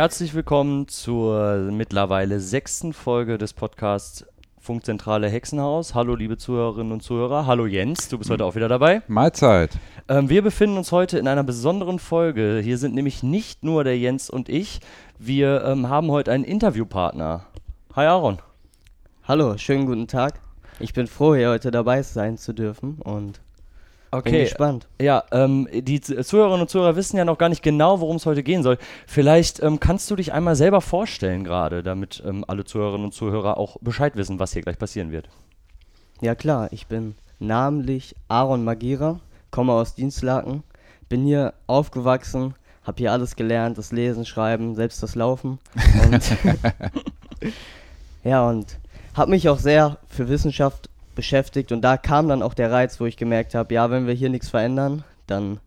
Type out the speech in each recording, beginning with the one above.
Herzlich willkommen zur mittlerweile sechsten Folge des Podcasts Funkzentrale Hexenhaus. Hallo liebe Zuhörerinnen und Zuhörer. Hallo Jens, du bist heute auch wieder dabei. Mahlzeit. Ähm, wir befinden uns heute in einer besonderen Folge. Hier sind nämlich nicht nur der Jens und ich. Wir ähm, haben heute einen Interviewpartner. Hi Aaron. Hallo, schönen guten Tag. Ich bin froh, hier heute dabei sein zu dürfen und Okay. bin gespannt. Ja, ähm, die Zuhörerinnen und Zuhörer wissen ja noch gar nicht genau, worum es heute gehen soll. Vielleicht ähm, kannst du dich einmal selber vorstellen gerade, damit ähm, alle Zuhörerinnen und Zuhörer auch Bescheid wissen, was hier gleich passieren wird. Ja klar, ich bin namentlich Aaron Magira, komme aus Dienstlaken, bin hier aufgewachsen, habe hier alles gelernt, das Lesen, Schreiben, selbst das Laufen. Und ja, und habe mich auch sehr für Wissenschaft beschäftigt und da kam dann auch der Reiz, wo ich gemerkt habe, ja, wenn wir hier nichts verändern, dann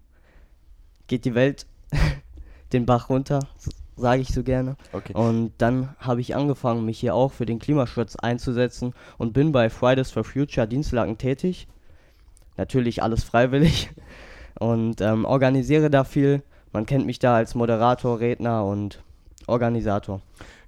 geht die Welt den Bach runter, sage ich so gerne. Okay. Und dann habe ich angefangen, mich hier auch für den Klimaschutz einzusetzen und bin bei Fridays for Future Dienstlaken tätig. Natürlich alles freiwillig und ähm, organisiere da viel. Man kennt mich da als Moderator, Redner und Organisator.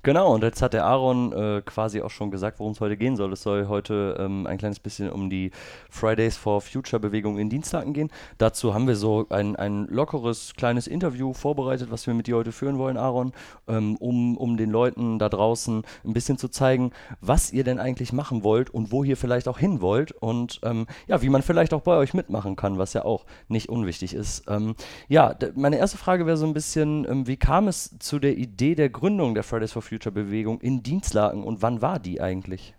Genau, und jetzt hat der Aaron äh, quasi auch schon gesagt, worum es heute gehen soll. Es soll heute ähm, ein kleines bisschen um die Fridays for Future Bewegung in Dienstlaken gehen. Dazu haben wir so ein, ein lockeres kleines Interview vorbereitet, was wir mit dir heute führen wollen, Aaron, ähm, um, um den Leuten da draußen ein bisschen zu zeigen, was ihr denn eigentlich machen wollt und wo ihr vielleicht auch hin wollt und ähm, ja, wie man vielleicht auch bei euch mitmachen kann, was ja auch nicht unwichtig ist. Ähm, ja, meine erste Frage wäre so ein bisschen, ähm, wie kam es zu der Idee der Gründung der Fridays for Future Bewegung in Dienstlaken und wann war die eigentlich?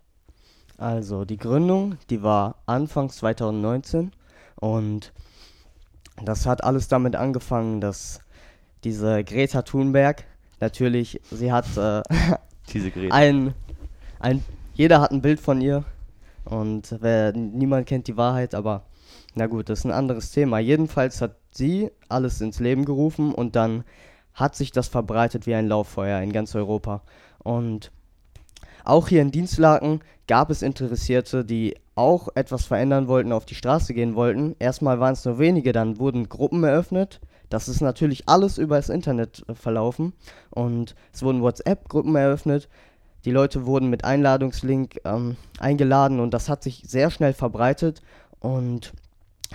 Also die Gründung, die war anfangs 2019 und das hat alles damit angefangen, dass diese Greta Thunberg, natürlich, sie hat äh, Diese Greta. ein, ein, jeder hat ein Bild von ihr und wer, niemand kennt die Wahrheit, aber na gut, das ist ein anderes Thema. Jedenfalls hat sie alles ins Leben gerufen und dann hat sich das verbreitet wie ein Lauffeuer in ganz Europa. Und auch hier in Dienstlaken gab es Interessierte, die auch etwas verändern wollten, auf die Straße gehen wollten. Erstmal waren es nur wenige, dann wurden Gruppen eröffnet. Das ist natürlich alles über das Internet äh, verlaufen. Und es wurden WhatsApp-Gruppen eröffnet. Die Leute wurden mit Einladungslink ähm, eingeladen und das hat sich sehr schnell verbreitet. Und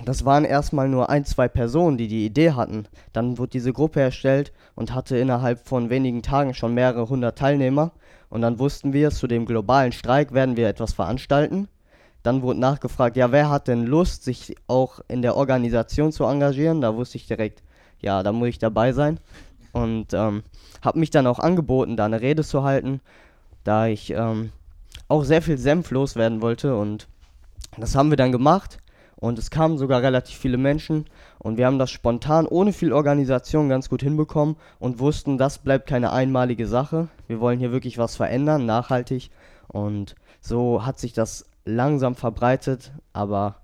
das waren erstmal nur ein, zwei Personen, die die Idee hatten. Dann wurde diese Gruppe erstellt und hatte innerhalb von wenigen Tagen schon mehrere hundert Teilnehmer. Und dann wussten wir, zu dem globalen Streik werden wir etwas veranstalten. Dann wurde nachgefragt, ja, wer hat denn Lust, sich auch in der Organisation zu engagieren? Da wusste ich direkt, ja, da muss ich dabei sein. Und ähm, habe mich dann auch angeboten, da eine Rede zu halten, da ich ähm, auch sehr viel Senf loswerden wollte. Und das haben wir dann gemacht. Und es kamen sogar relativ viele Menschen. Und wir haben das spontan, ohne viel Organisation, ganz gut hinbekommen und wussten, das bleibt keine einmalige Sache. Wir wollen hier wirklich was verändern, nachhaltig. Und so hat sich das langsam verbreitet, aber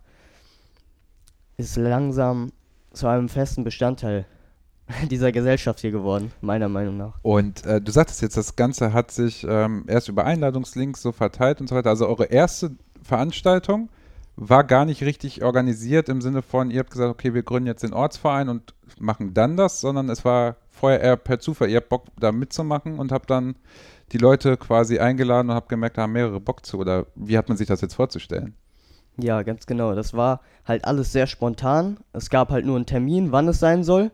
ist langsam zu einem festen Bestandteil dieser Gesellschaft hier geworden, meiner Meinung nach. Und äh, du sagtest jetzt, das Ganze hat sich ähm, erst über Einladungslinks so verteilt und so weiter. Also eure erste Veranstaltung war gar nicht richtig organisiert im Sinne von, ihr habt gesagt, okay, wir gründen jetzt den Ortsverein und machen dann das, sondern es war vorher eher per Zufall. Ihr habt Bock da mitzumachen und habt dann die Leute quasi eingeladen und habt gemerkt, da haben mehrere Bock zu. Oder wie hat man sich das jetzt vorzustellen? Ja, ganz genau. Das war halt alles sehr spontan. Es gab halt nur einen Termin, wann es sein soll,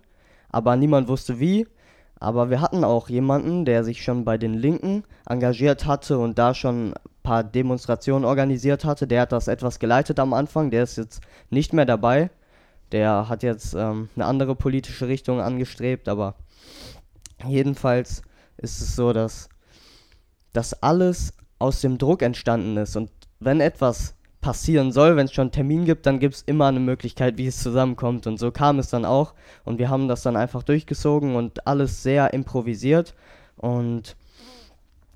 aber niemand wusste wie. Aber wir hatten auch jemanden, der sich schon bei den Linken engagiert hatte und da schon paar Demonstrationen organisiert hatte. Der hat das etwas geleitet am Anfang. Der ist jetzt nicht mehr dabei. Der hat jetzt ähm, eine andere politische Richtung angestrebt, aber jedenfalls ist es so, dass das alles aus dem Druck entstanden ist. Und wenn etwas passieren soll, wenn es schon einen Termin gibt, dann gibt es immer eine Möglichkeit, wie es zusammenkommt. Und so kam es dann auch. Und wir haben das dann einfach durchgezogen und alles sehr improvisiert. Und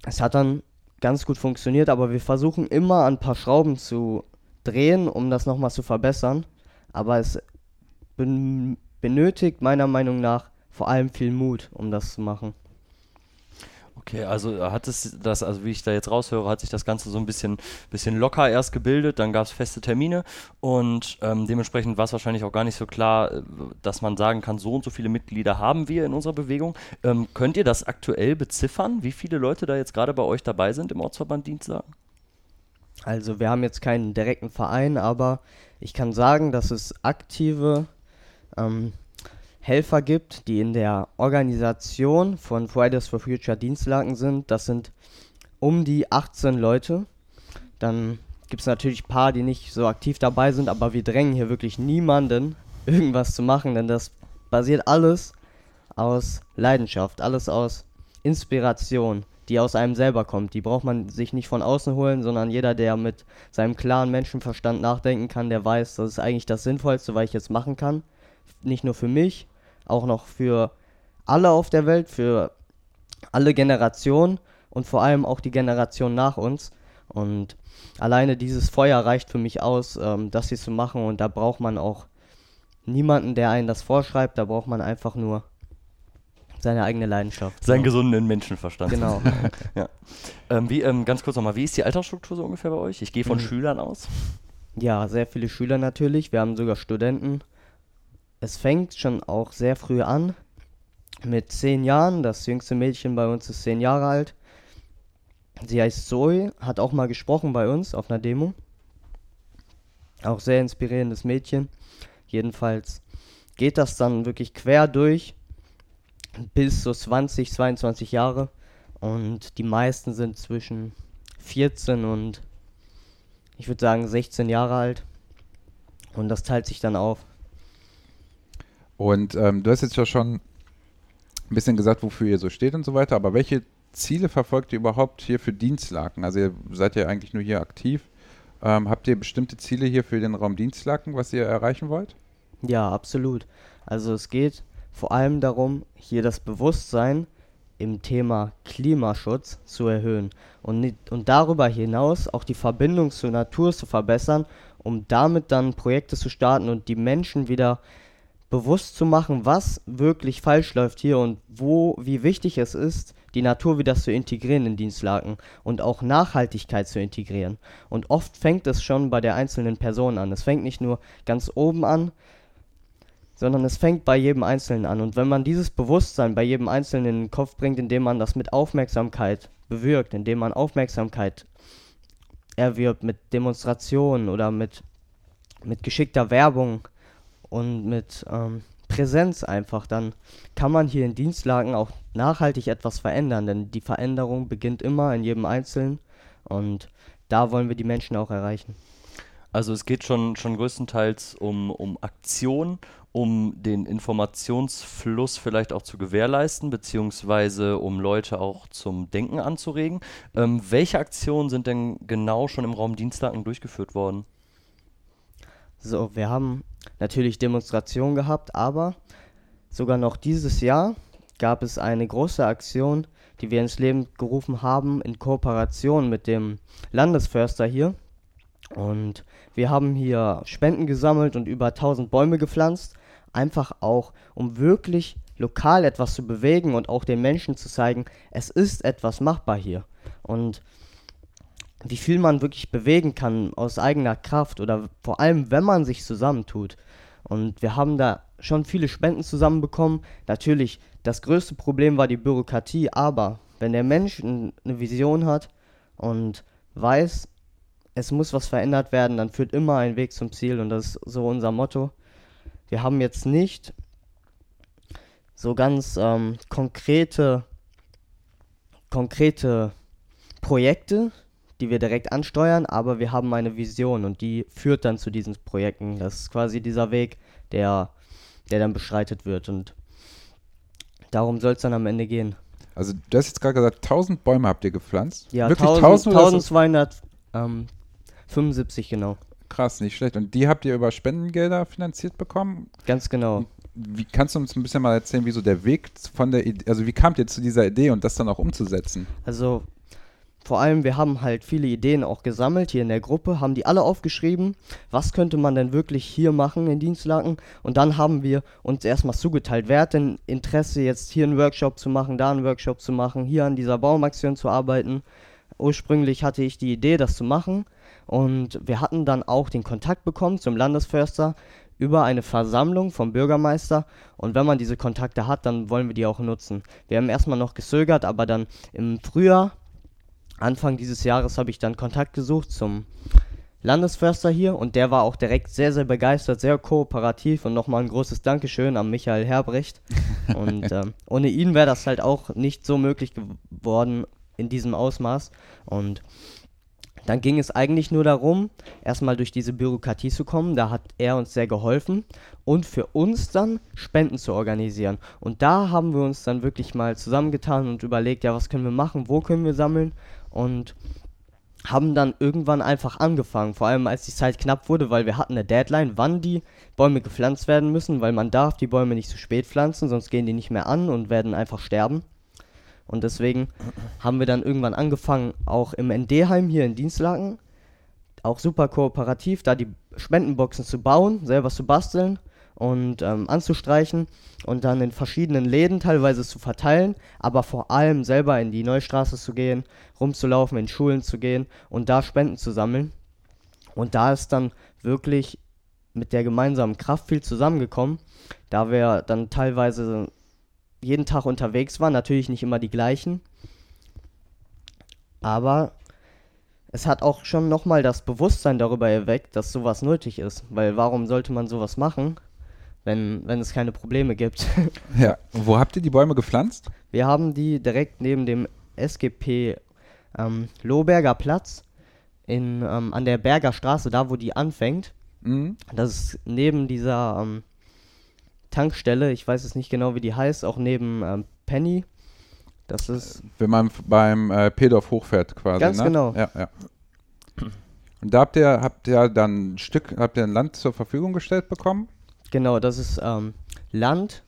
es hat dann ganz gut funktioniert, aber wir versuchen immer ein paar Schrauben zu drehen, um das nochmal zu verbessern. Aber es ben benötigt meiner Meinung nach vor allem viel Mut, um das zu machen. Okay, also hat es das, also wie ich da jetzt raushöre, hat sich das Ganze so ein bisschen, bisschen locker erst gebildet, dann gab es feste Termine und ähm, dementsprechend war es wahrscheinlich auch gar nicht so klar, äh, dass man sagen kann, so und so viele Mitglieder haben wir in unserer Bewegung. Ähm, könnt ihr das aktuell beziffern, wie viele Leute da jetzt gerade bei euch dabei sind im Ortsverband Dienstlagen? Also wir haben jetzt keinen direkten Verein, aber ich kann sagen, dass es aktive ähm, Helfer gibt, die in der Organisation von Fridays for Future Dienstlagen sind. Das sind um die 18 Leute. Dann gibt es natürlich ein paar, die nicht so aktiv dabei sind, aber wir drängen hier wirklich niemanden, irgendwas zu machen, denn das basiert alles aus Leidenschaft, alles aus Inspiration, die aus einem selber kommt. Die braucht man sich nicht von außen holen, sondern jeder, der mit seinem klaren Menschenverstand nachdenken kann, der weiß, das ist eigentlich das Sinnvollste, was ich jetzt machen kann. Nicht nur für mich, auch noch für alle auf der Welt, für alle Generationen und vor allem auch die Generation nach uns. Und alleine dieses Feuer reicht für mich aus, ähm, das hier zu machen. Und da braucht man auch niemanden, der einen das vorschreibt. Da braucht man einfach nur seine eigene Leidenschaft. Seinen genau. gesunden Menschenverstand. Genau. ja. Ähm, wie, ähm, ganz kurz nochmal, wie ist die Altersstruktur so ungefähr bei euch? Ich gehe von mhm. Schülern aus. Ja, sehr viele Schüler natürlich. Wir haben sogar Studenten es fängt schon auch sehr früh an. Mit zehn Jahren. Das jüngste Mädchen bei uns ist zehn Jahre alt. Sie heißt Zoe, hat auch mal gesprochen bei uns auf einer Demo. Auch sehr inspirierendes Mädchen. Jedenfalls geht das dann wirklich quer durch bis so 20, 22 Jahre. Und die meisten sind zwischen 14 und ich würde sagen 16 Jahre alt. Und das teilt sich dann auf. Und ähm, du hast jetzt ja schon ein bisschen gesagt, wofür ihr so steht und so weiter, aber welche Ziele verfolgt ihr überhaupt hier für Dienstlaken? Also ihr seid ja eigentlich nur hier aktiv. Ähm, habt ihr bestimmte Ziele hier für den Raum Dienstlaken, was ihr erreichen wollt? Ja, absolut. Also es geht vor allem darum, hier das Bewusstsein im Thema Klimaschutz zu erhöhen und, und darüber hinaus auch die Verbindung zur Natur zu verbessern, um damit dann Projekte zu starten und die Menschen wieder bewusst zu machen, was wirklich falsch läuft hier und wo, wie wichtig es ist, die Natur wieder zu integrieren in Dienstlaken und auch Nachhaltigkeit zu integrieren. Und oft fängt es schon bei der einzelnen Person an. Es fängt nicht nur ganz oben an, sondern es fängt bei jedem Einzelnen an. Und wenn man dieses Bewusstsein bei jedem Einzelnen in den Kopf bringt, indem man das mit Aufmerksamkeit bewirkt, indem man Aufmerksamkeit erwirbt mit Demonstrationen oder mit, mit geschickter Werbung, und mit ähm, Präsenz einfach, dann kann man hier in Dienstlagen auch nachhaltig etwas verändern, denn die Veränderung beginnt immer in jedem Einzelnen und da wollen wir die Menschen auch erreichen. Also es geht schon, schon größtenteils um, um Aktion, um den Informationsfluss vielleicht auch zu gewährleisten, beziehungsweise um Leute auch zum Denken anzuregen. Ähm, welche Aktionen sind denn genau schon im Raum Dienstlagen durchgeführt worden? So, wir haben natürlich Demonstrationen gehabt, aber sogar noch dieses Jahr gab es eine große Aktion, die wir ins Leben gerufen haben in Kooperation mit dem Landesförster hier. Und wir haben hier Spenden gesammelt und über 1000 Bäume gepflanzt, einfach auch, um wirklich lokal etwas zu bewegen und auch den Menschen zu zeigen, es ist etwas machbar hier. Und wie viel man wirklich bewegen kann aus eigener Kraft oder vor allem, wenn man sich zusammentut. Und wir haben da schon viele Spenden zusammenbekommen. Natürlich, das größte Problem war die Bürokratie, aber wenn der Mensch eine Vision hat und weiß, es muss was verändert werden, dann führt immer ein Weg zum Ziel und das ist so unser Motto. Wir haben jetzt nicht so ganz ähm, konkrete, konkrete Projekte, die wir direkt ansteuern, aber wir haben eine Vision und die führt dann zu diesen Projekten. Das ist quasi dieser Weg, der, der dann beschreitet wird und darum soll es dann am Ende gehen. Also du hast jetzt gerade gesagt, 1000 Bäume habt ihr gepflanzt? Ja, Wirklich 1000, 1275 genau. Krass, nicht schlecht. Und die habt ihr über Spendengelder finanziert bekommen? Ganz genau. Wie kannst du uns ein bisschen mal erzählen, wie so der Weg von der Idee, also wie kamt ihr zu dieser Idee und das dann auch umzusetzen? Also vor allem, wir haben halt viele Ideen auch gesammelt hier in der Gruppe, haben die alle aufgeschrieben, was könnte man denn wirklich hier machen in Dienstlaken und dann haben wir uns erstmal zugeteilt, wer hat denn Interesse jetzt hier einen Workshop zu machen, da einen Workshop zu machen, hier an dieser Baumaktion zu arbeiten. Ursprünglich hatte ich die Idee, das zu machen und wir hatten dann auch den Kontakt bekommen zum Landesförster über eine Versammlung vom Bürgermeister und wenn man diese Kontakte hat, dann wollen wir die auch nutzen. Wir haben erstmal noch gezögert, aber dann im Frühjahr Anfang dieses Jahres habe ich dann Kontakt gesucht zum Landesförster hier und der war auch direkt sehr, sehr begeistert, sehr kooperativ und nochmal ein großes Dankeschön an Michael Herbrecht. und ähm, ohne ihn wäre das halt auch nicht so möglich geworden in diesem Ausmaß. Und dann ging es eigentlich nur darum, erstmal durch diese Bürokratie zu kommen. Da hat er uns sehr geholfen und für uns dann Spenden zu organisieren. Und da haben wir uns dann wirklich mal zusammengetan und überlegt, ja, was können wir machen, wo können wir sammeln und haben dann irgendwann einfach angefangen, vor allem als die Zeit knapp wurde, weil wir hatten eine Deadline, wann die Bäume gepflanzt werden müssen, weil man darf die Bäume nicht zu spät pflanzen, sonst gehen die nicht mehr an und werden einfach sterben. Und deswegen haben wir dann irgendwann angefangen, auch im ND-Heim hier in Dienstlaken, auch super kooperativ, da die Spendenboxen zu bauen, selber zu basteln und ähm, anzustreichen und dann in verschiedenen Läden teilweise zu verteilen, aber vor allem selber in die Neustraße zu gehen, rumzulaufen, in Schulen zu gehen und da Spenden zu sammeln. Und da ist dann wirklich mit der gemeinsamen Kraft viel zusammengekommen, da wir dann teilweise jeden Tag unterwegs waren, natürlich nicht immer die gleichen, aber es hat auch schon nochmal das Bewusstsein darüber erweckt, dass sowas nötig ist, weil warum sollte man sowas machen, wenn, wenn es keine Probleme gibt. ja, und wo habt ihr die Bäume gepflanzt? Wir haben die direkt neben dem SGP ähm, Lohberger Platz in, ähm, an der Berger Straße, da wo die anfängt. Mhm. Das ist neben dieser ähm, Tankstelle, ich weiß es nicht genau, wie die heißt, auch neben ähm, Penny. Das ist. Wenn man beim äh, Pedorf hochfährt quasi. Ganz ne? genau. Ja, ja. Und da habt ihr, habt ihr dann ein Stück, habt ihr ein Land zur Verfügung gestellt bekommen? Genau, das ist ähm, Land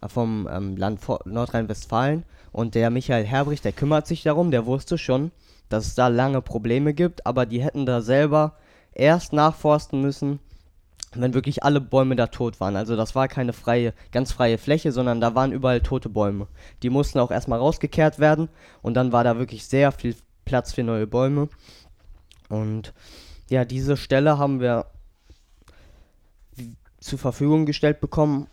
äh, vom ähm, Land Nordrhein-Westfalen und der Michael Herbrich, der kümmert sich darum, der wusste schon, dass es da lange Probleme gibt, aber die hätten da selber erst nachforsten müssen, wenn wirklich alle Bäume da tot waren. Also das war keine freie, ganz freie Fläche, sondern da waren überall tote Bäume. Die mussten auch erstmal rausgekehrt werden und dann war da wirklich sehr viel Platz für neue Bäume. Und ja, diese Stelle haben wir zur Verfügung gestellt bekommen,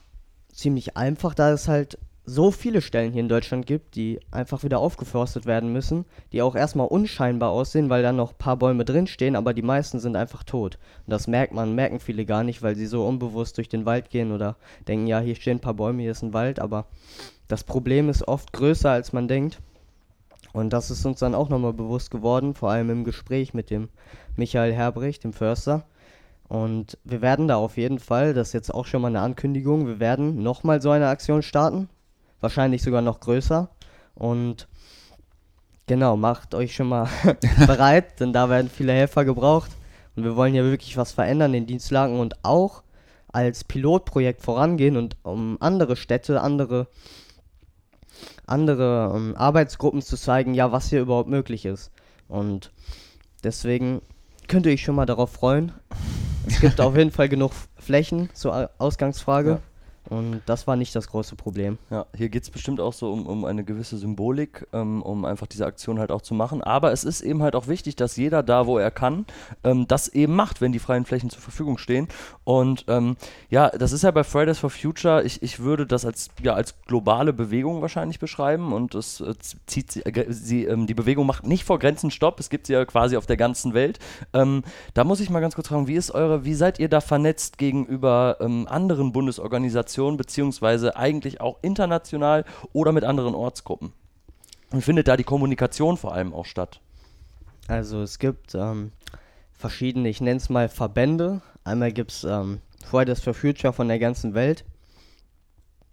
ziemlich einfach, da es halt so viele Stellen hier in Deutschland gibt, die einfach wieder aufgeforstet werden müssen, die auch erstmal unscheinbar aussehen, weil da noch ein paar Bäume drinstehen, aber die meisten sind einfach tot. Und das merkt man, merken viele gar nicht, weil sie so unbewusst durch den Wald gehen oder denken, ja, hier stehen ein paar Bäume, hier ist ein Wald, aber das Problem ist oft größer, als man denkt. Und das ist uns dann auch nochmal bewusst geworden, vor allem im Gespräch mit dem Michael Herbrich, dem Förster. Und wir werden da auf jeden Fall, das ist jetzt auch schon mal eine Ankündigung, wir werden nochmal so eine Aktion starten. Wahrscheinlich sogar noch größer. Und genau, macht euch schon mal bereit, denn da werden viele Helfer gebraucht. Und wir wollen ja wirklich was verändern in Dienstlagen und auch als Pilotprojekt vorangehen und um andere Städte, andere, andere um, ähm, Arbeitsgruppen zu zeigen, ja, was hier überhaupt möglich ist. Und deswegen könnt ihr euch schon mal darauf freuen. Es gibt auf jeden Fall genug Flächen zur Ausgangsfrage. Und das war nicht das große Problem. Ja, hier geht es bestimmt auch so um, um eine gewisse Symbolik, ähm, um einfach diese Aktion halt auch zu machen. Aber es ist eben halt auch wichtig, dass jeder da, wo er kann, ähm, das eben macht, wenn die freien Flächen zur Verfügung stehen. Und ähm, ja, das ist ja bei Fridays for Future, ich, ich würde das als, ja, als globale Bewegung wahrscheinlich beschreiben. Und es äh, zieht sie, äh, sie ähm, die Bewegung macht nicht vor Grenzen Stopp. Es gibt sie ja quasi auf der ganzen Welt. Ähm, da muss ich mal ganz kurz fragen, wie ist eure, wie seid ihr da vernetzt gegenüber ähm, anderen Bundesorganisationen? Organisation, beziehungsweise eigentlich auch international oder mit anderen Ortsgruppen? Und findet da die Kommunikation vor allem auch statt? Also es gibt ähm, verschiedene, ich nenne es mal Verbände. Einmal gibt es ähm, Fridays for Future von der ganzen Welt.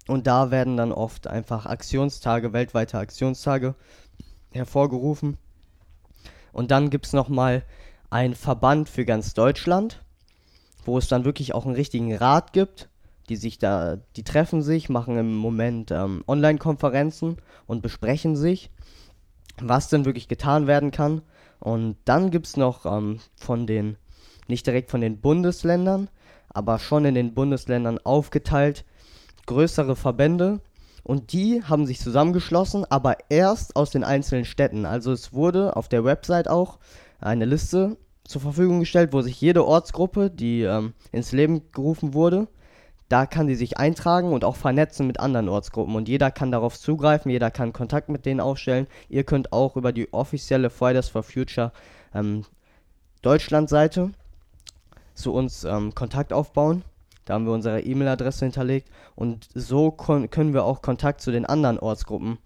Und da werden dann oft einfach Aktionstage, weltweite Aktionstage hervorgerufen. Und dann gibt es nochmal einen Verband für ganz Deutschland, wo es dann wirklich auch einen richtigen Rat gibt, die sich da, die treffen sich, machen im Moment ähm, Online-Konferenzen und besprechen sich. was denn wirklich getan werden kann. Und dann gibt es noch ähm, von den, nicht direkt von den Bundesländern, aber schon in den Bundesländern aufgeteilt, größere Verbände. Und die haben sich zusammengeschlossen, aber erst aus den einzelnen Städten. Also es wurde auf der Website auch eine Liste zur Verfügung gestellt, wo sich jede Ortsgruppe, die ähm, ins Leben gerufen wurde, da kann die sich eintragen und auch vernetzen mit anderen Ortsgruppen. Und jeder kann darauf zugreifen, jeder kann Kontakt mit denen aufstellen. Ihr könnt auch über die offizielle Fridays for Future ähm, Deutschland-Seite zu uns ähm, Kontakt aufbauen. Da haben wir unsere E-Mail-Adresse hinterlegt und so können wir auch Kontakt zu den anderen Ortsgruppen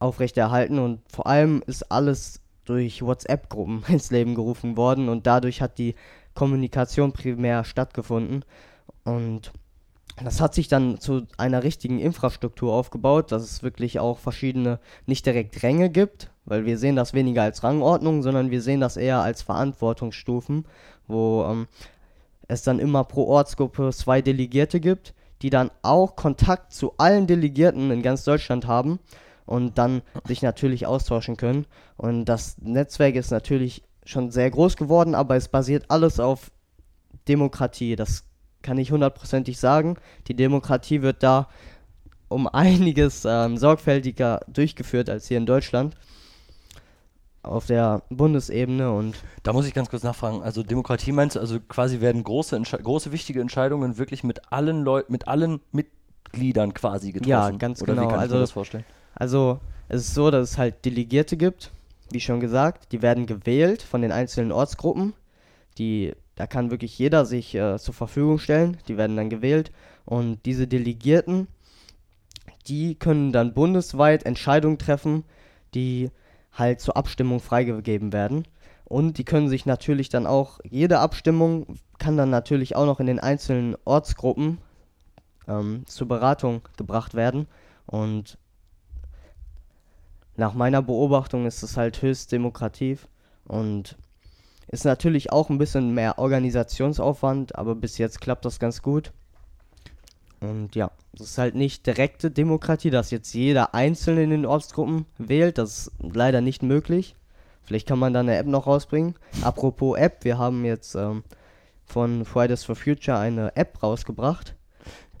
aufrechterhalten und vor allem ist alles durch WhatsApp-Gruppen ins Leben gerufen worden und dadurch hat die Kommunikation primär stattgefunden und das hat sich dann zu einer richtigen Infrastruktur aufgebaut, dass es wirklich auch verschiedene, nicht direkt Ränge gibt, weil wir sehen das weniger als Rangordnung, sondern wir sehen das eher als Verantwortungsstufen, wo ähm, es dann immer pro Ortsgruppe zwei Delegierte gibt, die dann auch Kontakt zu allen Delegierten in ganz Deutschland haben und dann sich natürlich austauschen können. Und das Netzwerk ist natürlich schon sehr groß geworden, aber es basiert alles auf Demokratie. Das kann ich hundertprozentig sagen. Die Demokratie wird da um einiges ähm, sorgfältiger durchgeführt als hier in Deutschland auf der Bundesebene und da muss ich ganz kurz nachfragen. Also Demokratie meinst du, also quasi werden große, große wichtige Entscheidungen wirklich mit allen Leuten, mit allen Mitgliedern quasi getroffen? Ja, ganz Oder genau. Wie kann also, ich mir das vorstellen? Also es ist so, dass es halt Delegierte gibt, wie schon gesagt, die werden gewählt von den einzelnen Ortsgruppen. Die, da kann wirklich jeder sich äh, zur Verfügung stellen. Die werden dann gewählt und diese Delegierten, die können dann bundesweit Entscheidungen treffen, die halt zur Abstimmung freigegeben werden. Und die können sich natürlich dann auch, jede Abstimmung kann dann natürlich auch noch in den einzelnen Ortsgruppen ähm, zur Beratung gebracht werden. Und nach meiner Beobachtung ist es halt höchst demokrativ und ist natürlich auch ein bisschen mehr Organisationsaufwand, aber bis jetzt klappt das ganz gut. Und ja, das ist halt nicht direkte Demokratie, dass jetzt jeder Einzelne in den Ortsgruppen wählt. Das ist leider nicht möglich. Vielleicht kann man da eine App noch rausbringen. Apropos App, wir haben jetzt ähm, von Fridays for Future eine App rausgebracht.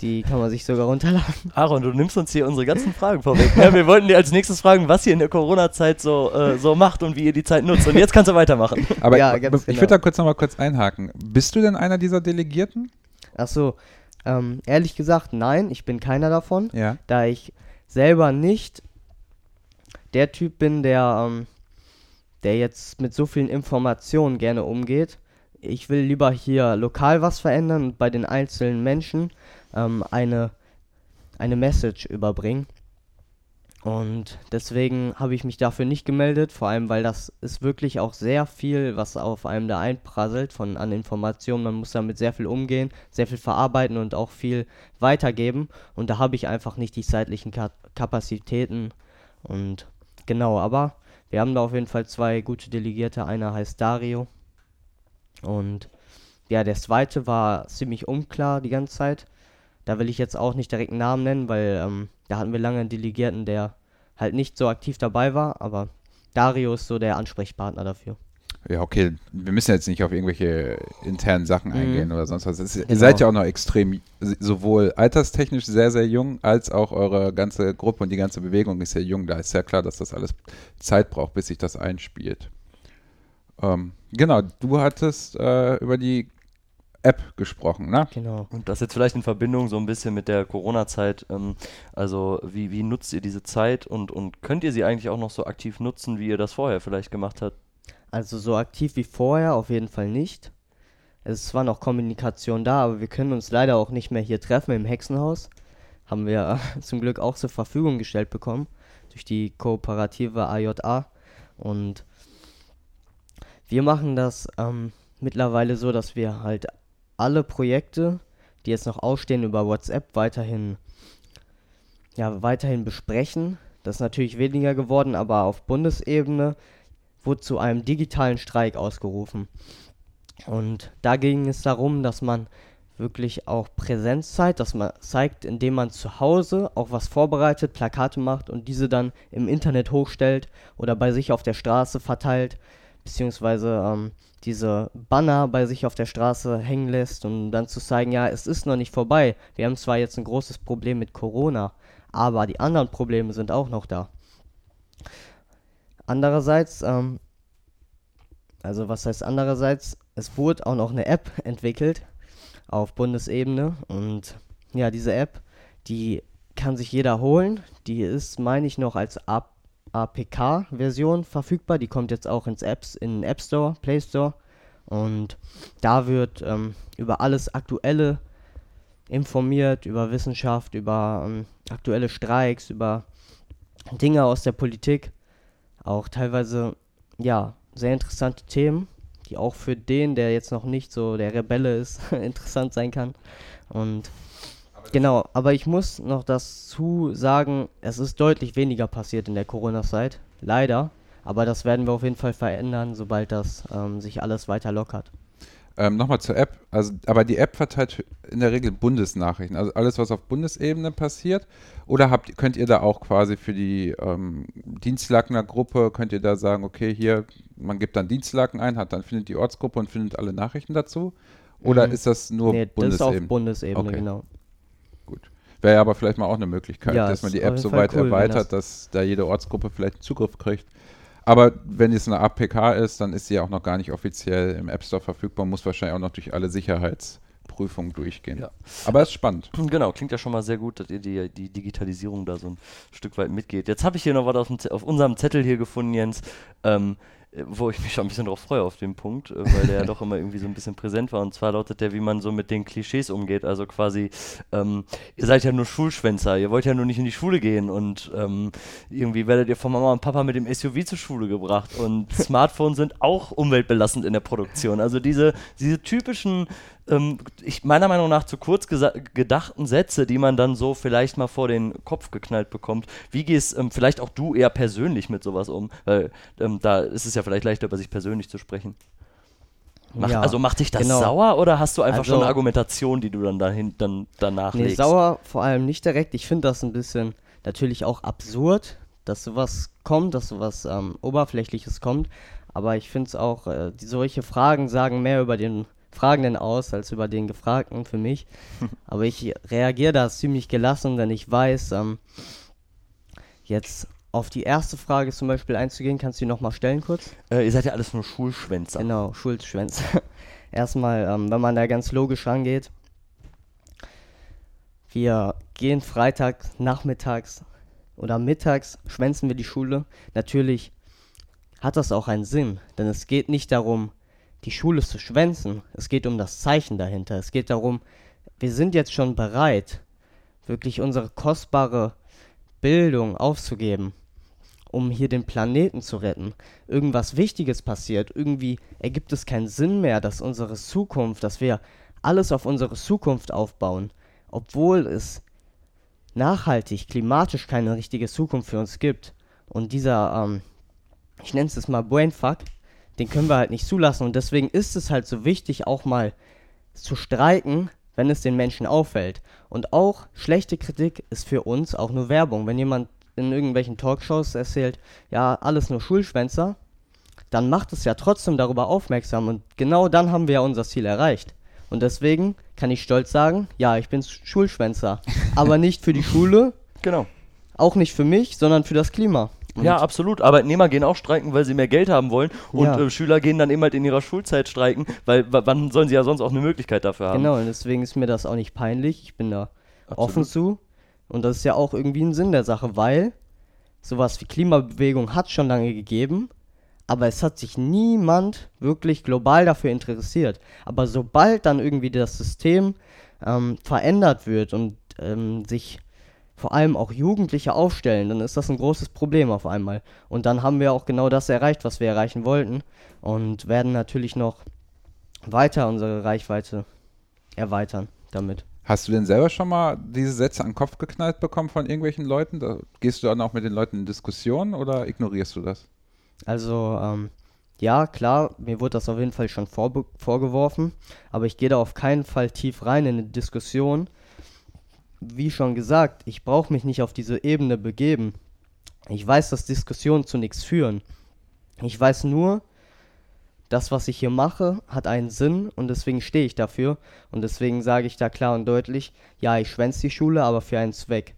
Die kann man sich sogar runterladen. Aaron, du nimmst uns hier unsere ganzen Fragen vorweg. Ja, wir wollten dir als nächstes fragen, was ihr in der Corona-Zeit so, äh, so macht und wie ihr die Zeit nutzt. Und jetzt kannst du weitermachen. Aber Ja, ich, ganz ich genau. würde da kurz nochmal kurz einhaken. Bist du denn einer dieser Delegierten? Ach so, ähm, ehrlich gesagt, nein, ich bin keiner davon. Ja. da ich selber nicht der Typ bin, der, ähm, der jetzt mit so vielen Informationen gerne umgeht. Ich will lieber hier lokal was verändern und bei den einzelnen Menschen ähm, eine, eine Message überbringen. Und deswegen habe ich mich dafür nicht gemeldet, vor allem weil das ist wirklich auch sehr viel, was auf einem da einprasselt von an Informationen. Man muss damit sehr viel umgehen, sehr viel verarbeiten und auch viel weitergeben. Und da habe ich einfach nicht die zeitlichen Ka Kapazitäten. Und genau, aber wir haben da auf jeden Fall zwei gute Delegierte. Einer heißt Dario. Und ja, der zweite war ziemlich unklar die ganze Zeit. Da will ich jetzt auch nicht direkt einen Namen nennen, weil ähm, da hatten wir lange einen Delegierten, der halt nicht so aktiv dabei war, aber Dario ist so der Ansprechpartner dafür. Ja, okay. Wir müssen jetzt nicht auf irgendwelche internen Sachen Mhm. eingehen oder sonst was. Ihr Genau. seid ja auch noch extrem, sowohl alterstechnisch sehr, sehr jung, als auch eure ganze Gruppe und die ganze Bewegung ist ja jung. Da ist ja klar, dass das alles Zeit braucht, bis sich das einspielt. Ähm, genau, du hattest äh, über die App gesprochen, ne? Genau. Und das jetzt vielleicht in Verbindung so ein bisschen mit der Corona-Zeit. Ähm, also wie, wie nutzt ihr diese Zeit und, und könnt ihr sie eigentlich auch noch so aktiv nutzen, wie ihr das vorher vielleicht gemacht habt? Also so aktiv wie vorher auf jeden Fall nicht. Es zwar noch Kommunikation da, aber wir können uns leider auch nicht mehr hier treffen im Hexenhaus. Haben wir zum Glück auch zur Verfügung gestellt bekommen durch die kooperative AJA. Und wir machen das ähm, mittlerweile so, dass wir halt alle Projekte, die jetzt noch ausstehen, über WhatsApp weiterhin, ja, weiterhin besprechen. Das ist natürlich weniger geworden, aber auf Bundesebene wurde zu einem digitalen Streik ausgerufen. Und da ging es darum, dass man wirklich auch Präsenzzeit, dass man zeigt, indem man zu Hause auch was vorbereitet, Plakate macht und diese dann im Internet hochstellt oder bei sich auf der Straße verteilt, beziehungsweise ähm, diese Banner bei sich auf der Straße hängen lässt und dann zu zeigen, ja, es ist noch nicht vorbei. Wir haben zwar jetzt ein großes Problem mit Corona, aber die anderen Probleme sind auch noch da. Andererseits, ähm, also was heißt andererseits, es wurde auch noch eine App entwickelt auf Bundesebene und ja, diese App, die kann sich jeder holen. Die ist, meine ich, noch als APK-Version verfügbar. Die kommt jetzt auch ins Apps, in den App Store, Play Store. Und da wird ähm, über alles Aktuelle informiert, über Wissenschaft, über ähm, aktuelle Streiks, über Dinge aus der Politik. Auch teilweise, ja, sehr interessante Themen die auch für den, der jetzt noch nicht so der Rebelle ist, interessant sein kann. Und genau, aber ich muss noch dazu sagen, es ist deutlich weniger passiert in der Corona-Zeit, leider. Aber das werden wir auf jeden Fall verändern, sobald das ähm, sich alles weiter lockert. Ähm, Nochmal zur App. Also, aber die App verteilt in der Regel Bundesnachrichten, also alles, was auf Bundesebene passiert. Oder habt, könnt ihr da auch quasi für die ähm, Dienstlakener-Gruppe, könnt ihr da sagen, okay, hier, man gibt dann Dienstlaken ein, hat dann findet die Ortsgruppe und findet alle Nachrichten dazu? Oder mhm. ist das nur nee, Bundesebene? Das ist auf Bundesebene, okay. genau. Wäre aber vielleicht mal auch eine Möglichkeit, ja, dass man die App so weit cool, erweitert, das dass da jede Ortsgruppe vielleicht Zugriff kriegt. Aber wenn es eine APK ist, dann ist sie ja auch noch gar nicht offiziell im App Store verfügbar, muss wahrscheinlich auch noch durch alle Sicherheitsprüfungen durchgehen. Ja. Aber es ist spannend. Genau, klingt ja schon mal sehr gut, dass ihr die, die Digitalisierung da so ein Stück weit mitgeht. Jetzt habe ich hier noch was auf, auf, unserem Zettel hier gefunden, Jens. Ähm, äh, wo ich mich schon ein bisschen drauf freue auf den Punkt, äh, weil der ja doch immer irgendwie so ein bisschen präsent war. Und zwar lautet der, wie man so mit den Klischees umgeht. Also quasi, ähm, ihr seid ja nur Schulschwänzer, ihr wollt ja nur nicht in die Schule gehen und ähm, irgendwie werdet ihr von Mama und Papa mit dem SUV zur Schule gebracht. Und Smartphones sind auch umweltbelastend in der Produktion. Also diese, diese typischen ähm, ich, meiner Meinung nach zu kurz gedachten Sätze, die man dann so vielleicht mal vor den Kopf geknallt bekommt. Wie gehst ähm, vielleicht auch du eher persönlich mit sowas um? Weil ähm, da ist es ja vielleicht leichter, über sich persönlich zu sprechen. Mach, ja, also macht dich das genau. sauer oder hast du einfach also, schon eine Argumentation, die du dann, dahin, dann danach nee, legst? sauer vor allem nicht direkt. Ich finde das ein bisschen natürlich auch absurd, dass sowas kommt, dass sowas ähm, Oberflächliches kommt. Aber ich finde es auch, äh, die, solche Fragen sagen mehr über den Fragenden aus als über den Gefragten für mich. Aber ich reagiere da ziemlich gelassen, denn ich weiß, ähm, jetzt auf die erste Frage zum Beispiel einzugehen, kannst du die nochmal stellen kurz? Äh, ihr seid ja alles nur Schulschwänzer. Genau, Schulschwänzer. Erstmal, ähm, wenn man da ganz logisch rangeht, wir gehen Freitag nachmittags oder mittags, schwänzen wir die Schule. Natürlich hat das auch einen Sinn, denn es geht nicht darum, die Schule zu schwänzen. Es geht um das Zeichen dahinter. Es geht darum, wir sind jetzt schon bereit, wirklich unsere kostbare Bildung aufzugeben, um hier den Planeten zu retten. Irgendwas Wichtiges passiert. Irgendwie ergibt es keinen Sinn mehr, dass unsere Zukunft, dass wir alles auf unsere Zukunft aufbauen, obwohl es nachhaltig, klimatisch keine richtige Zukunft für uns gibt. Und dieser, ähm, ich nenne es jetzt mal Brainfuck, den können wir halt nicht zulassen. Und deswegen ist es halt so wichtig, auch mal zu streiken, wenn es den Menschen auffällt. Und auch schlechte Kritik ist für uns auch nur Werbung. Wenn jemand in irgendwelchen Talkshows erzählt, ja, alles nur Schulschwänzer, dann macht es ja trotzdem darüber aufmerksam. Und genau dann haben wir ja unser Ziel erreicht. Und deswegen kann ich stolz sagen, ja, ich bin Schulschwänzer. aber nicht für die Schule. Genau. Auch nicht für mich, sondern für das Klima. Und ja, absolut. Arbeitnehmer gehen auch streiken, weil sie mehr Geld haben wollen. Und ja. äh, Schüler gehen dann eben halt in ihrer Schulzeit streiken, weil wann sollen sie ja sonst auch eine Möglichkeit dafür haben? Genau, und deswegen ist mir das auch nicht peinlich. Ich bin da absolut. offen zu. Und das ist ja auch irgendwie ein Sinn der Sache, weil sowas wie Klimabewegung hat schon lange gegeben, aber es hat sich niemand wirklich global dafür interessiert. Aber sobald dann irgendwie das System ähm, verändert wird und ähm, sich vor allem auch Jugendliche aufstellen, dann ist das ein großes Problem auf einmal. Und dann haben wir auch genau das erreicht, was wir erreichen wollten und werden natürlich noch weiter unsere Reichweite erweitern damit. Hast du denn selber schon mal diese Sätze an den Kopf geknallt bekommen von irgendwelchen Leuten? Da gehst du dann auch mit den Leuten in Diskussion oder ignorierst du das? Also, ähm, ja, klar, mir wurde das auf jeden Fall schon vorbe- vorgeworfen, aber ich gehe da auf keinen Fall tief rein in eine Diskussion. Wie schon gesagt, ich brauche mich nicht auf diese Ebene begeben. Ich weiß, dass Diskussionen zu nichts führen. Ich weiß nur, das, was ich hier mache, hat einen Sinn und deswegen stehe ich dafür. Und deswegen sage ich da klar und deutlich, ja, ich schwänze die Schule, aber für einen Zweck.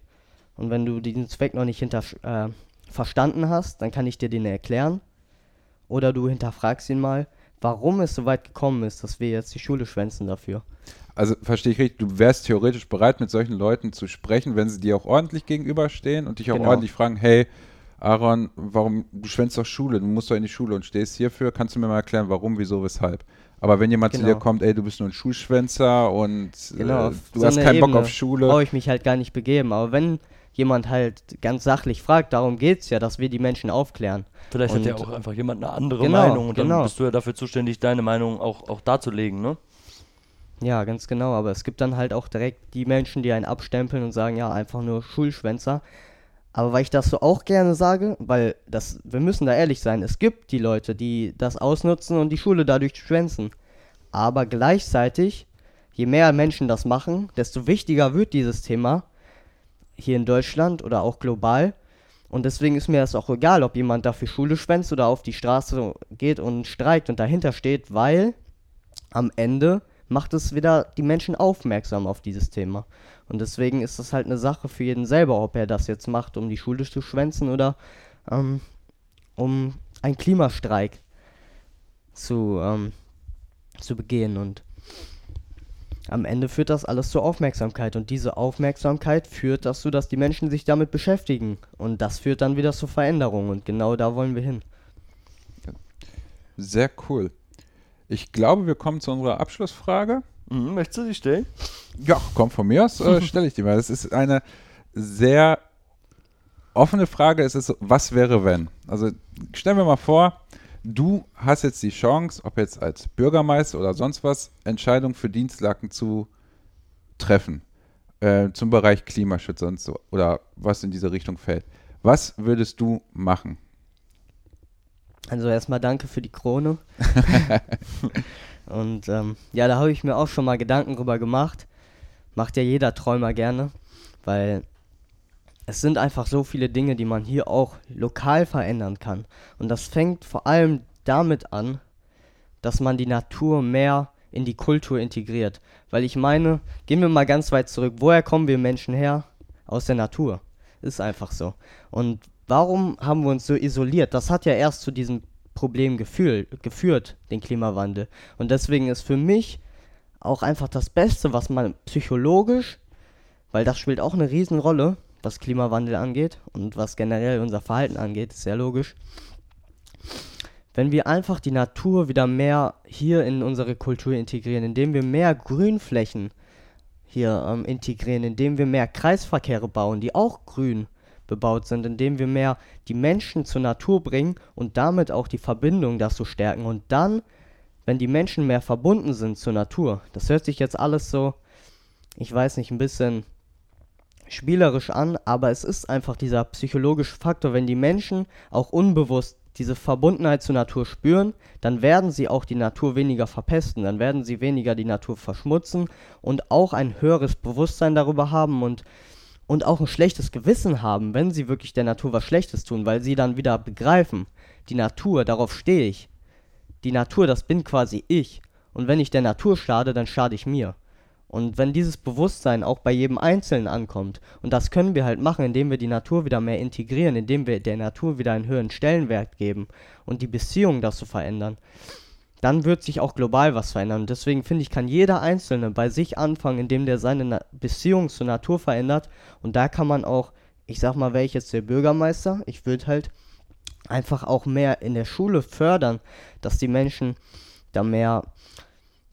Und wenn du diesen Zweck noch nicht hinter, äh, verstanden hast, dann kann ich dir den erklären. Oder du hinterfragst ihn mal, warum es so weit gekommen ist, dass wir jetzt die Schule schwänzen dafür. Also verstehe ich richtig, du wärst theoretisch bereit, mit solchen Leuten zu sprechen, wenn sie dir auch ordentlich gegenüberstehen und dich auch Genau. ordentlich fragen, hey, Aaron, warum, du schwänzt doch Schule, du musst doch in die Schule und stehst hierfür, kannst du mir mal erklären, warum, wieso, weshalb? Aber wenn jemand zu Genau. dir kommt, ey, du bist nur ein Schulschwänzer und Genau, äh, du so hast eine keinen Bock Ebene auf Schule. Brauche ich mich halt gar nicht begeben. Aber wenn jemand halt ganz sachlich fragt, darum geht's ja, dass wir die Menschen aufklären. Vielleicht hat ja Und- auch einfach jemand eine andere Genau, Meinung und dann genau. bist du ja dafür zuständig, deine Meinung auch, auch darzulegen, ne? Ja, ganz genau. Aber es gibt dann halt auch direkt die Menschen, die einen abstempeln und sagen, ja, einfach nur Schulschwänzer. Aber weil ich das so auch gerne sage, weil das, wir müssen da ehrlich sein, es gibt die Leute, die das ausnutzen und die Schule dadurch schwänzen. Aber gleichzeitig, je mehr Menschen das machen, desto wichtiger wird dieses Thema hier in Deutschland oder auch global. Und deswegen ist mir das auch egal, ob jemand dafür Schule schwänzt oder auf die Straße geht und streikt und dahinter steht, weil am Ende macht es wieder die Menschen aufmerksam auf dieses Thema. Und deswegen ist das halt eine Sache für jeden selber, ob er das jetzt macht, um die Schule zu schwänzen oder ähm, um einen Klimastreik zu, ähm, zu begehen. Und am Ende führt das alles zur Aufmerksamkeit. Und diese Aufmerksamkeit führt dazu, dass die Menschen sich damit beschäftigen. Und das führt dann wieder zur Veränderung. Und genau da wollen wir hin. Sehr cool. Ich glaube, wir kommen zu unserer Abschlussfrage. Mhm, möchtest du sie stellen? Ja, komm von mir aus, äh, stelle ich die mal. Das ist eine sehr offene Frage. Es ist so, was wäre, wenn? Also stellen wir mal vor, du hast jetzt die Chance, ob jetzt als Bürgermeister oder sonst was, Entscheidungen für Dienstlaken zu treffen. Äh, zum Bereich Klimaschutz und so. Oder was in diese Richtung fällt. Was würdest du machen? Also erstmal danke für die Krone. Und ähm, ja, da habe ich mir auch schon mal Gedanken drüber gemacht. Macht ja jeder Träumer gerne, weil es sind einfach so viele Dinge, die man hier auch lokal verändern kann. Und das fängt vor allem damit an, dass man die Natur mehr in die Kultur integriert. Weil ich meine, gehen wir mal ganz weit zurück. Woher kommen wir Menschen her? Aus der Natur. Ist einfach so. Und warum haben wir uns so isoliert? Das hat ja erst zu diesem Problem gefühl, geführt, den Klimawandel. Und deswegen ist für mich auch einfach das Beste, was man psychologisch, weil das spielt auch eine Riesenrolle, was Klimawandel angeht und was generell unser Verhalten angeht, ist sehr logisch. Wenn wir einfach die Natur wieder mehr hier in unsere Kultur integrieren, indem wir mehr Grünflächen hier ähm, integrieren, indem wir mehr Kreisverkehre bauen, die auch grün bebaut sind, indem wir mehr die Menschen zur Natur bringen und damit auch die Verbindung dazu stärken. Und dann, wenn die Menschen mehr verbunden sind zur Natur, das hört sich jetzt alles so, ich weiß nicht, ein bisschen spielerisch an, aber es ist einfach dieser psychologische Faktor, wenn die Menschen auch unbewusst diese Verbundenheit zur Natur spüren, dann werden sie auch die Natur weniger verpesten, dann werden sie weniger die Natur verschmutzen und auch ein höheres Bewusstsein darüber haben und und auch ein schlechtes Gewissen haben, wenn sie wirklich der Natur was Schlechtes tun, weil sie dann wieder begreifen, die Natur, darauf stehe ich. Die Natur, das bin quasi ich. Und wenn ich der Natur schade, dann schade ich mir. Und wenn dieses Bewusstsein auch bei jedem Einzelnen ankommt, und das können wir halt machen, indem wir die Natur wieder mehr integrieren, indem wir der Natur wieder einen höheren Stellenwert geben und die Beziehung dazu verändern, dann wird sich auch global was verändern. Und deswegen finde ich, kann jeder Einzelne bei sich anfangen, indem der seine Na Beziehung zur Natur verändert. Und da kann man auch, ich sag mal, wäre ich jetzt der Bürgermeister, ich würde halt einfach auch mehr in der Schule fördern, dass die Menschen da mehr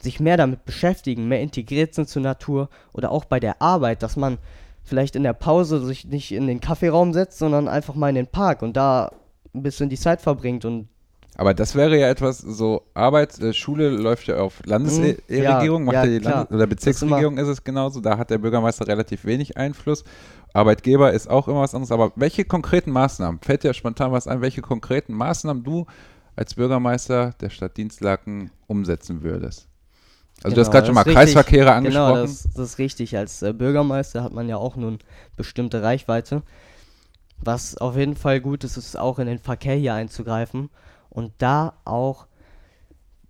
sich mehr damit beschäftigen, mehr integriert sind zur Natur oder auch bei der Arbeit, dass man vielleicht in der Pause sich nicht in den Kaffeeraum setzt, sondern einfach mal in den Park und da ein bisschen die Zeit verbringt und Aber das wäre ja etwas, so Arbeit, äh, Schule läuft ja auf Landesregierung, Mhm, macht ja, ja die. Landes oder Bezirksregierung ist es genauso, da hat der Bürgermeister relativ wenig Einfluss. Arbeitgeber ist auch immer was anderes, aber welche konkreten Maßnahmen, fällt dir spontan was ein, welche konkreten Maßnahmen du als Bürgermeister der Stadt Dienstlaken umsetzen würdest? Also Genau, du hast gerade schon mal ist richtig. Kreisverkehre angesprochen. Genau, das, das ist richtig. Als äh, Bürgermeister hat man ja auch nun bestimmte Reichweite. Was auf jeden Fall gut ist, ist auch in den Verkehr hier einzugreifen und da auch,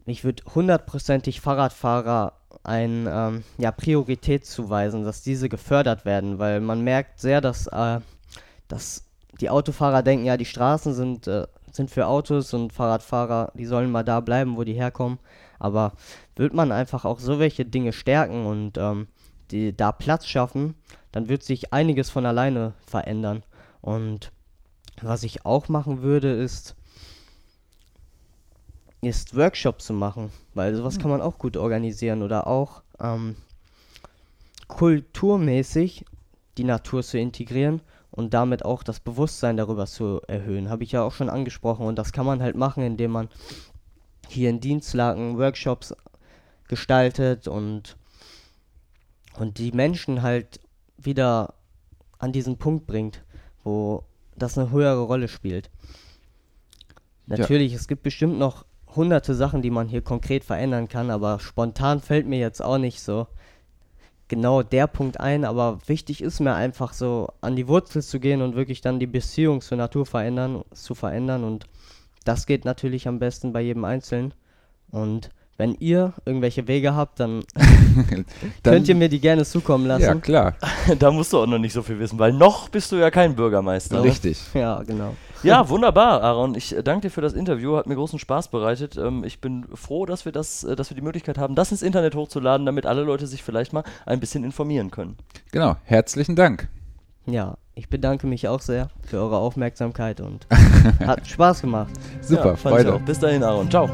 ich würde hundertprozentig Fahrradfahrer ein ähm, ja, Priorität zuweisen, dass diese gefördert werden, weil man merkt sehr, dass, äh, dass die Autofahrer denken, ja, die Straßen sind, äh, sind für Autos und Fahrradfahrer, die sollen mal da bleiben, wo die herkommen. Aber wird man einfach auch so welche Dinge stärken und ähm, die da Platz schaffen, dann wird sich einiges von alleine verändern. Und was ich auch machen würde, ist, ist Workshops zu machen, weil sowas kann man auch gut organisieren oder auch ähm, kulturmäßig die Natur zu integrieren und damit auch das Bewusstsein darüber zu erhöhen. Habe ich ja auch schon angesprochen und das kann man halt machen, indem man hier in Dienstlaken Workshops gestaltet und, und die Menschen halt wieder an diesen Punkt bringt, wo das eine höhere Rolle spielt. Natürlich, es gibt bestimmt noch hunderte Sachen, die man hier konkret verändern kann, aber spontan fällt mir jetzt auch nicht so genau der Punkt ein, aber wichtig ist mir einfach so an die Wurzel zu gehen und wirklich dann die Beziehung zur Natur verändern, zu verändern. Und das geht natürlich am besten bei jedem Einzelnen. Und wenn ihr irgendwelche Wege habt, dann, Dann- könnt ihr mir die gerne zukommen lassen. Ja, klar. da musst du auch noch nicht so viel wissen, weil noch bist du ja kein Bürgermeister. Richtig. Ja, genau. Ja, wunderbar, Aaron. Ich äh, danke dir für das Interview. Hat mir großen Spaß bereitet. Ähm, ich bin froh, dass wir das, äh, dass wir die Möglichkeit haben, das ins Internet hochzuladen, damit alle Leute sich vielleicht mal ein bisschen informieren können. Genau. Herzlichen Dank. Ja, ich bedanke mich auch sehr für eure Aufmerksamkeit und hat Spaß gemacht. Super, ja, Freude. Bis dahin, Aaron. Ciao.